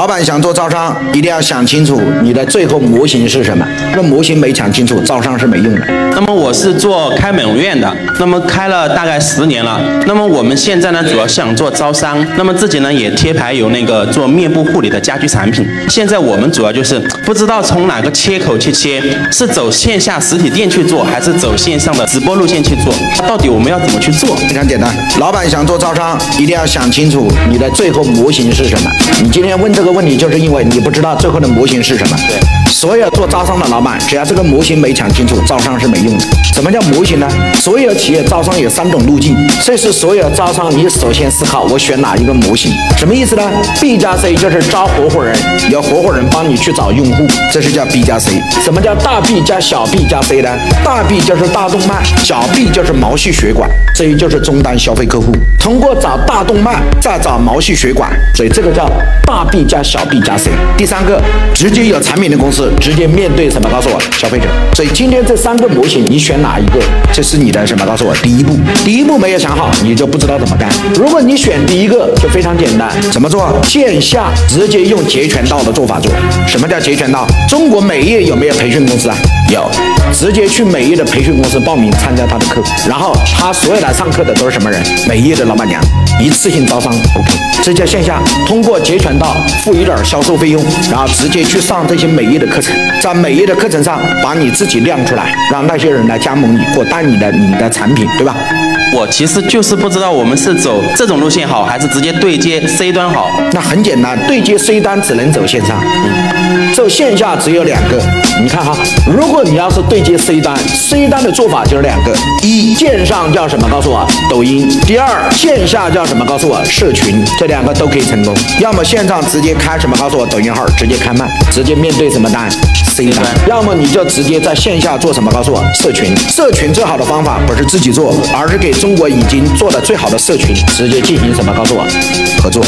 老板想做招商，一定要想清楚你的最后模型是什么。那模型没想清楚，招商是没用的。那么我是做开美容院的，那么开了大概十年了。那么我们现在呢，主要是想做招商，那么自己呢也贴牌有那个做面部护理的家居产品。现在我们主要就是不知道从哪个切口去切，是走线下实体店去做，还是走线上的直播路线去做？到底我们要怎么去做？非常简单，老板想做招商，一定要想清楚你的最后模型是什么。你今天问这个。问题就是因为你不知道最后的模型是什么。所有做招商的老板，只要这个模型没讲清楚，招商是没用的。什么叫模型呢？所有企业招商有三种路径，这是所有招商你首先思考，我选哪一个模型？什么意思呢？B 加 C 就是招合伙人，有合伙人帮你去找用户，这是叫 B 加 C。什么叫大 B 加小 B 加 C 呢？大 B 就是大动脉，小 B 就是毛细血管，，C 就是终端消费客户。通过找大动脉，再找毛细血管，所以这个叫大 B 加小 B 加 C。第三个，直接有产品的公司，直接面对什么？告诉我，消费者。所以今天这三个模型，你选哪一个？这是你的什么？告诉我，第一步，第一步没有想好，你就不知道怎么干。如果你选第一个，就非常简单，怎么做？线下直接用截拳道的做法做。什么叫截拳道？中国美业有没有培训公司啊？有，直接去美业的培训公司报名参加他的课，然后他所有来上课的都是什么人？美业的老板娘，一次性招商，OK，这叫线下，通过截拳道付一点销售费用，然后直接去上这些美业的课程，在美业的课程上把你自己亮出来，让那些人来加盟你或带你的你的产品，对吧？我其实就是不知道我们是走这种路线好，还是直接对接 C 端好。那很简单，对接 C 端只能走线上，嗯，走线下只有两个。你看哈，如果你要是对接 C 端，C 端的做法就是两个：一线上叫什么？告诉我，抖音；第二线下叫什么？告诉我，社群。这两个都可以成功。要么线上直接开什么？告诉我，抖音号直接开卖，直接面对什么单？C 端。要么你就直接在线下做什么？告诉我，社群。社群最好的方法不是自己做，而是给。中国已经做的最好的社群，直接进行什么？告诉我，合作。